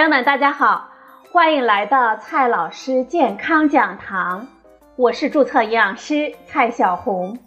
朋友们，大家好，欢迎来到蔡老师健康讲堂，我是注册营养师蔡小红。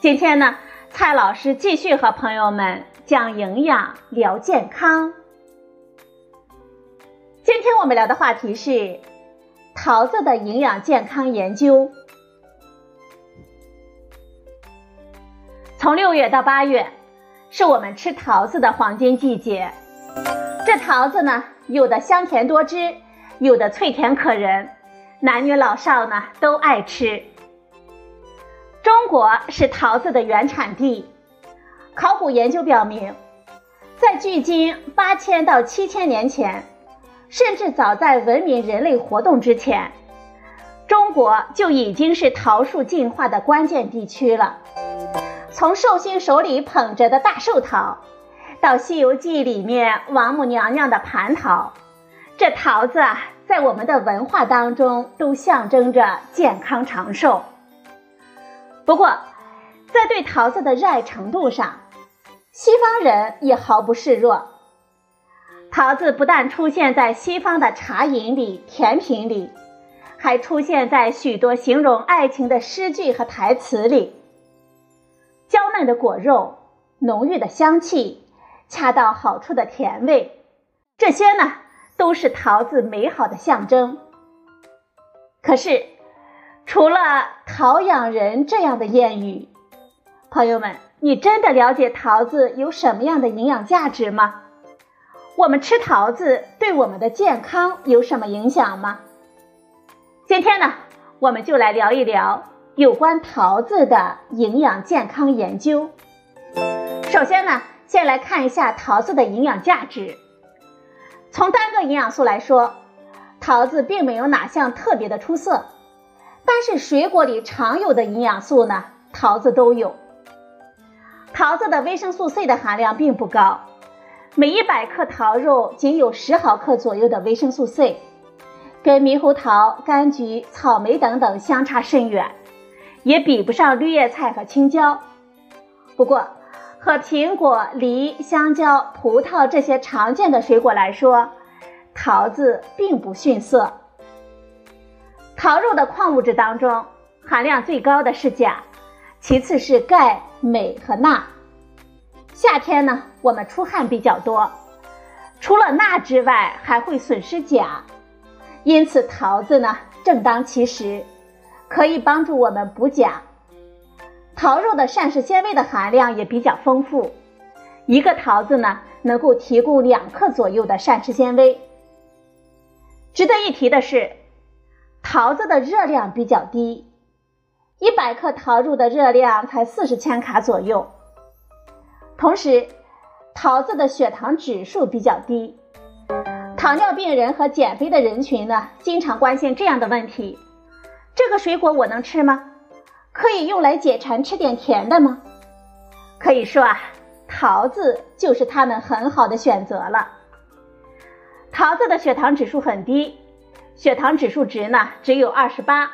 今天呢，蔡老师继续和朋友们讲营养、聊健康。今天我们聊的话题是桃子的营养健康研究。从六月到八月，是我们吃桃子的黄金季节。这桃子呢，有的香甜多汁，有的脆甜可人，男女老少呢都爱吃。中国是桃子的原产地，考古研究表明，在距今八千到七千年前，甚至早在文明人类活动之前，中国就已经是桃树进化的关键地区了。从寿星手里捧着的大寿桃。到《西游记》里面王母娘娘的蟠桃，这桃子啊，在我们的文化当中都象征着健康长寿。不过，在对桃子的热爱程度上，西方人也毫不示弱。桃子不但出现在西方的茶饮里、甜品里，还出现在许多形容爱情的诗句和台词里。娇嫩的果肉，浓郁的香气。恰到好处的甜味，这些呢都是桃子美好的象征。可是，除了“桃养人”这样的谚语，朋友们，你真的了解桃子有什么样的营养价值吗？我们吃桃子对我们的健康有什么影响吗？今天呢，我们就来聊一聊有关桃子的营养健康研究。首先呢。先来看一下桃子的营养价值。从单个营养素来说，桃子并没有哪项特别的出色，但是水果里常有的营养素呢，桃子都有。桃子的维生素 C 的含量并不高，每一百克桃肉仅有十毫克左右的维生素 C，跟猕猴桃、柑橘、草莓等等相差甚远，也比不上绿叶菜和青椒。不过，和苹果、梨、香蕉、葡萄这些常见的水果来说，桃子并不逊色。桃肉的矿物质当中，含量最高的是钾，其次是钙、镁和钠。夏天呢，我们出汗比较多，除了钠之外，还会损失钾，因此桃子呢正当其时，可以帮助我们补钾。桃肉的膳食纤维的含量也比较丰富，一个桃子呢能够提供两克左右的膳食纤维。值得一提的是，桃子的热量比较低，一百克桃肉的热量才四十千卡左右。同时，桃子的血糖指数比较低，糖尿病人和减肥的人群呢经常关心这样的问题：这个水果我能吃吗？可以用来解馋，吃点甜的吗？可以说啊，桃子就是他们很好的选择了。桃子的血糖指数很低，血糖指数值呢只有二十八，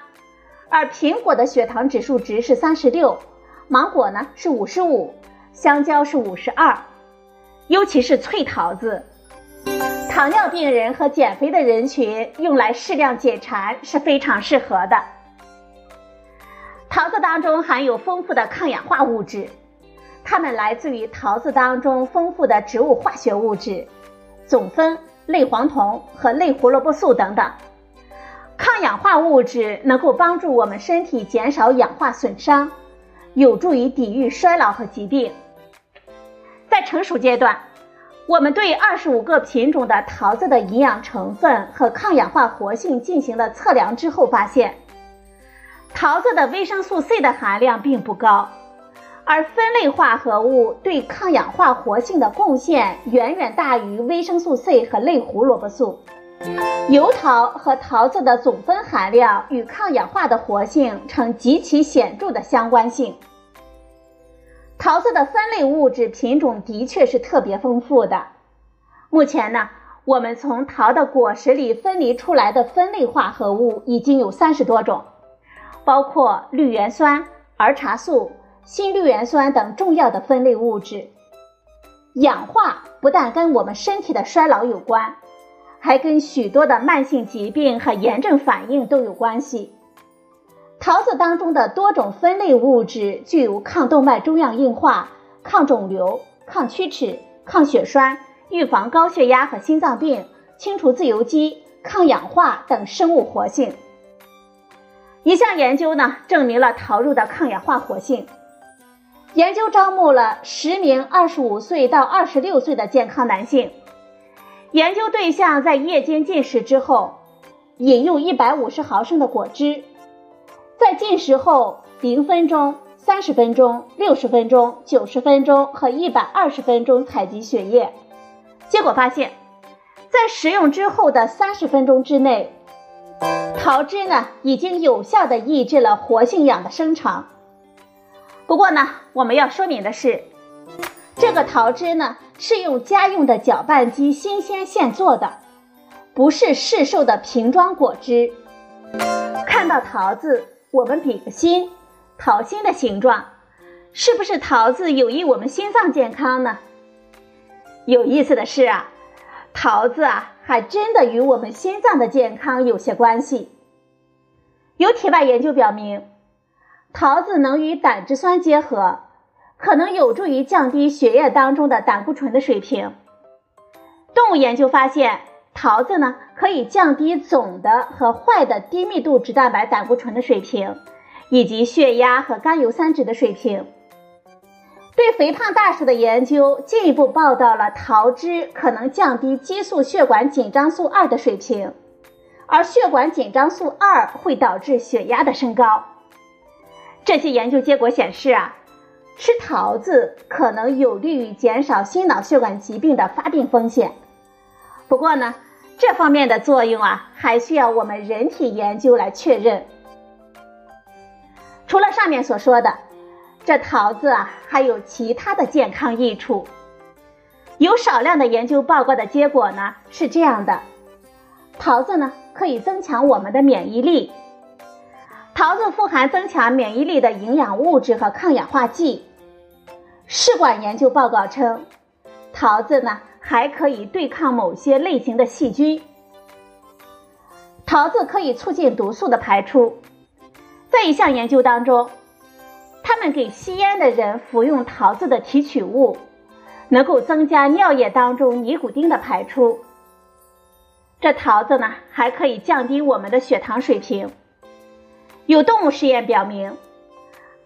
而苹果的血糖指数值是三十六，芒果呢是五十五，香蕉是五十二。尤其是脆桃子，糖尿病人和减肥的人群用来适量解馋是非常适合的。桃子当中含有丰富的抗氧化物质，它们来自于桃子当中丰富的植物化学物质，总酚、类黄酮和类胡萝卜素等等。抗氧化物质能够帮助我们身体减少氧化损伤，有助于抵御衰老和疾病。在成熟阶段，我们对二十五个品种的桃子的营养成分和抗氧化活性进行了测量之后发现。桃子的维生素 C 的含量并不高，而酚类化合物对抗氧化活性的贡献远远大于维生素 C 和类胡萝卜素。油桃和桃子的总酚含量与抗氧化的活性呈极其显著的相关性。桃子的酚类物质品种的确是特别丰富的。目前呢，我们从桃的果实里分离出来的酚类化合物已经有三十多种。包括绿原酸、儿茶素、新绿原酸等重要的分类物质。氧化不但跟我们身体的衰老有关，还跟许多的慢性疾病和炎症反应都有关系。桃子当中的多种酚类物质具有抗动脉粥样硬化、抗肿瘤、抗龋齿、抗血栓、预防高血压和心脏病、清除自由基、抗氧化等生物活性。一项研究呢，证明了桃肉的抗氧化活性。研究招募了十名二十五岁到二十六岁的健康男性，研究对象在夜间进食之后，饮用一百五十毫升的果汁，在进食后零分钟、三十分钟、六十分钟、九十分钟和一百二十分钟采集血液，结果发现，在食用之后的三十分钟之内。桃汁呢，已经有效的抑制了活性氧的生成。不过呢，我们要说明的是，这个桃汁呢是用家用的搅拌机新鲜现做的，不是市售的瓶装果汁。看到桃子，我们比个心，桃心的形状，是不是桃子有益我们心脏健康呢？有意思的是啊。桃子啊，还真的与我们心脏的健康有些关系。有体外研究表明，桃子能与胆汁酸结合，可能有助于降低血液当中的胆固醇的水平。动物研究发现，桃子呢可以降低总的和坏的低密度脂蛋白胆固醇的水平，以及血压和甘油三酯的水平。对肥胖大鼠的研究进一步报道了桃汁可能降低激素血管紧张素二的水平，而血管紧张素二会导致血压的升高。这些研究结果显示啊，吃桃子可能有利于减少心脑血管疾病的发病风险。不过呢，这方面的作用啊，还需要我们人体研究来确认。除了上面所说的。这桃子啊，还有其他的健康益处。有少量的研究报告的结果呢是这样的：桃子呢可以增强我们的免疫力。桃子富含增强免疫力的营养物质和抗氧化剂。试管研究报告称，桃子呢还可以对抗某些类型的细菌。桃子可以促进毒素的排出。在一项研究当中。他们给吸烟的人服用桃子的提取物，能够增加尿液当中尼古丁的排出。这桃子呢，还可以降低我们的血糖水平。有动物实验表明，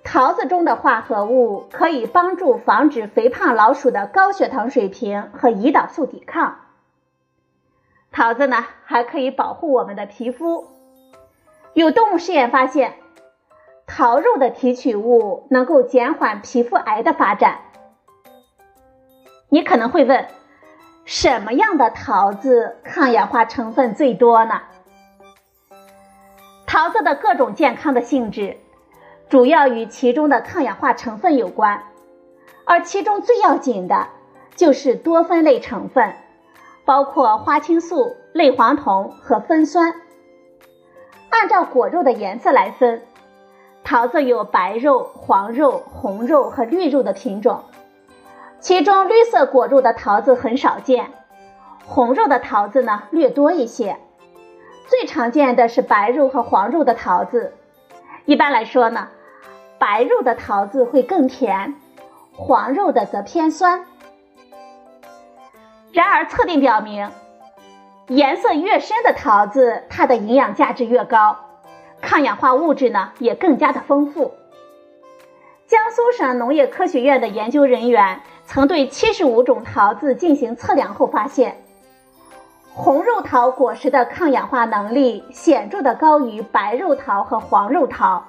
桃子中的化合物可以帮助防止肥胖老鼠的高血糖水平和胰岛素抵抗。桃子呢，还可以保护我们的皮肤。有动物试验发现。桃肉的提取物能够减缓皮肤癌的发展。你可能会问，什么样的桃子抗氧化成分最多呢？桃子的各种健康的性质，主要与其中的抗氧化成分有关，而其中最要紧的就是多酚类成分，包括花青素、类黄酮和酚酸。按照果肉的颜色来分。桃子有白肉、黄肉、红肉和绿肉的品种，其中绿色果肉的桃子很少见，红肉的桃子呢略多一些。最常见的是白肉和黄肉的桃子。一般来说呢，白肉的桃子会更甜，黄肉的则偏酸。然而，测定表明，颜色越深的桃子，它的营养价值越高。抗氧化物质呢也更加的丰富。江苏省农业科学院的研究人员曾对七十五种桃子进行测量后发现，红肉桃果实的抗氧化能力显著的高于白肉桃和黄肉桃。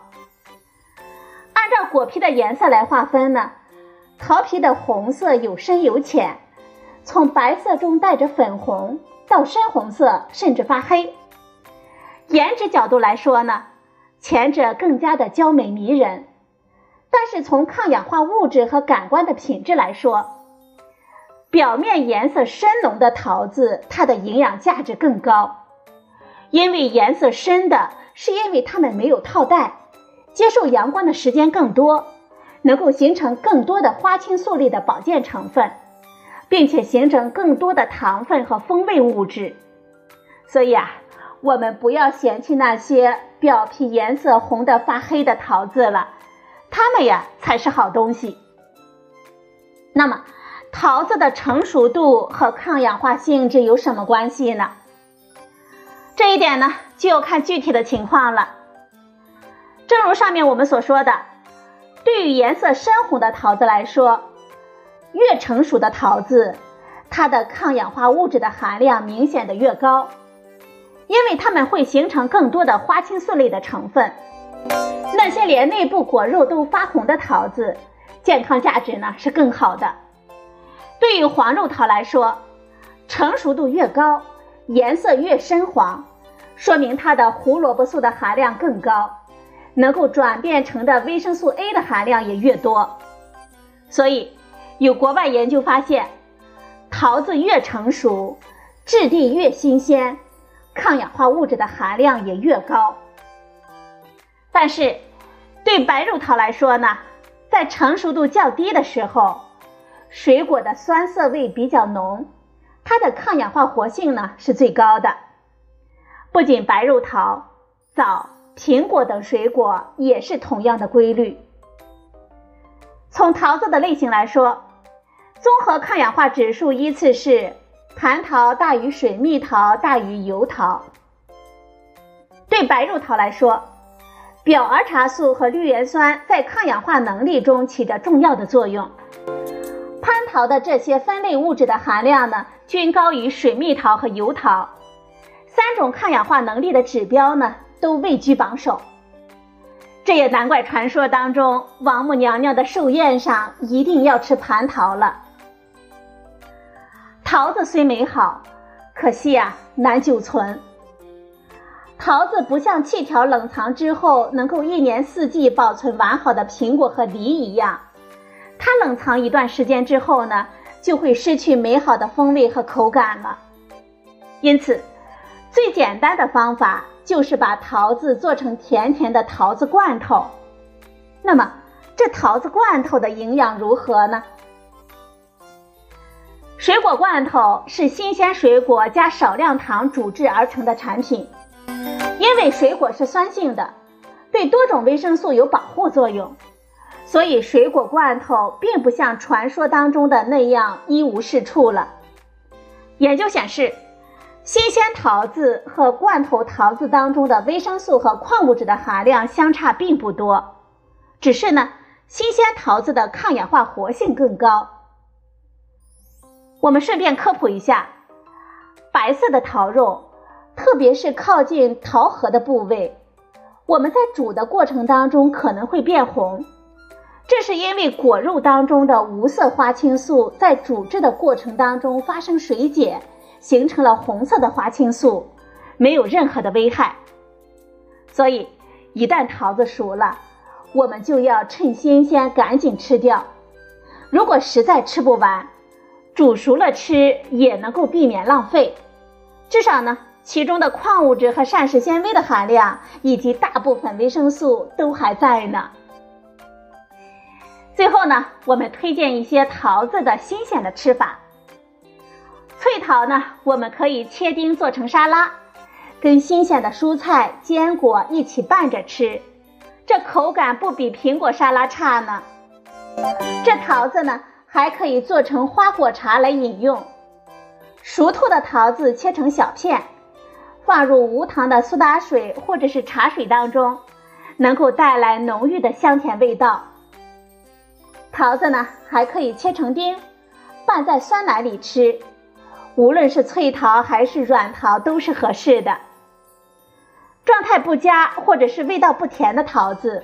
按照果皮的颜色来划分呢，桃皮的红色有深有浅，从白色中带着粉红到深红色，甚至发黑。颜值角度来说呢，前者更加的娇美迷人，但是从抗氧化物质和感官的品质来说，表面颜色深浓的桃子它的营养价值更高，因为颜色深的是因为它们没有套袋，接受阳光的时间更多，能够形成更多的花青素类的保健成分，并且形成更多的糖分和风味物质。所以啊，我们不要嫌弃那些表皮颜色红的发黑的桃子了，它们呀才是好东西。那么，桃子的成熟度和抗氧化性质有什么关系呢？这一点呢，就要看具体的情况了。正如上面我们所说的，对于颜色深红的桃子来说，越成熟的桃子，它的抗氧化物质的含量明显的越高，因为它们会形成更多的花青素类的成分。那些连内部果肉都发红的桃子，健康价值呢是更好的。对于黄肉桃来说，成熟度越高，颜色越深黄，说明它的胡萝卜素的含量更高，能够转变成的维生素 A 的含量也越多。所以，有国外研究发现，桃子越成熟，质地越新鲜，抗氧化物质的含量也越高。但是，对白肉桃来说呢，在成熟度较低的时候，水果的酸涩味比较浓，它的抗氧化活性呢是最高的。不仅白肉桃、枣、苹果等水果也是同样的规律。从桃子的类型来说，综合抗氧化指数依次是蟠桃大于水蜜桃大于油桃。对白肉桃来说，表儿茶素和绿原酸在抗氧化能力中起着重要的作用。蟠桃的这些分类物质的含量呢，均高于水蜜桃和油桃，三种抗氧化能力的指标呢，都位居榜首。这也难怪传说当中王母娘娘的寿宴上一定要吃蟠桃了。桃子虽美好，可惜啊难久存。桃子不像气条冷藏之后能够一年四季保存完好的苹果和梨一样，它冷藏一段时间之后呢，就会失去美好的风味和口感了。因此，最简单的方法就是把桃子做成甜甜的桃子罐头。那么，这桃子罐头的营养如何呢？水果罐头是新鲜水果加少量糖煮制而成的产品。因为水果是酸性的，对多种维生素有保护作用，所以水果罐头并不像传说当中的那样一无是处了。研究显示，新鲜桃子和罐头桃子当中的维生素和矿物质的含量相差并不多，只是呢，新鲜桃子的抗氧化活性更高。我们顺便科普一下，白色的桃肉。特别是靠近桃核的部位，我们在煮的过程当中可能会变红，这是因为果肉当中的无色花青素在煮制的过程当中发生水解，形成了红色的花青素，没有任何的危害。所以，一旦桃子熟了，我们就要趁新鲜赶紧吃掉。如果实在吃不完，煮熟了吃也能够避免浪费，至少呢。其中的矿物质和膳食纤维的含量，以及大部分维生素都还在呢。最后呢，我们推荐一些桃子的新鲜的吃法。脆桃呢，我们可以切丁做成沙拉，跟新鲜的蔬菜、坚果一起拌着吃，这口感不比苹果沙拉差呢。这桃子呢，还可以做成花果茶来饮用。熟透的桃子切成小片。放入无糖的苏打水或者是茶水当中，能够带来浓郁的香甜味道。桃子呢，还可以切成丁，拌在酸奶里吃。无论是脆桃还是软桃都是合适的。状态不佳或者是味道不甜的桃子，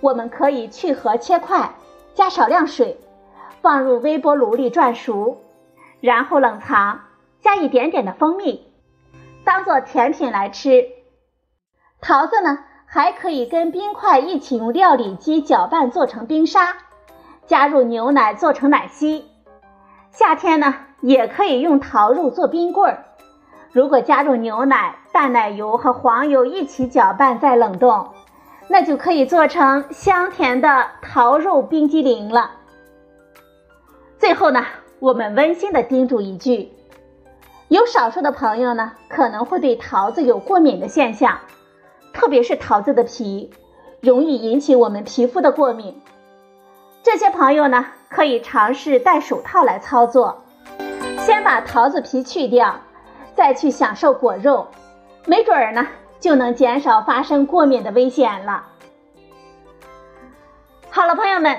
我们可以去核切块，加少量水，放入微波炉里转熟，然后冷藏，加一点点的蜂蜜。当做甜品来吃，桃子呢还可以跟冰块一起用料理机搅拌做成冰沙，加入牛奶做成奶昔。夏天呢也可以用桃肉做冰棍儿，如果加入牛奶、淡奶油和黄油一起搅拌再冷冻，那就可以做成香甜的桃肉冰激凌了。最后呢，我们温馨的叮嘱一句。有少数的朋友呢，可能会对桃子有过敏的现象，特别是桃子的皮，容易引起我们皮肤的过敏。这些朋友呢，可以尝试戴手套来操作，先把桃子皮去掉，再去享受果肉，没准儿呢，就能减少发生过敏的危险了。好了，朋友们，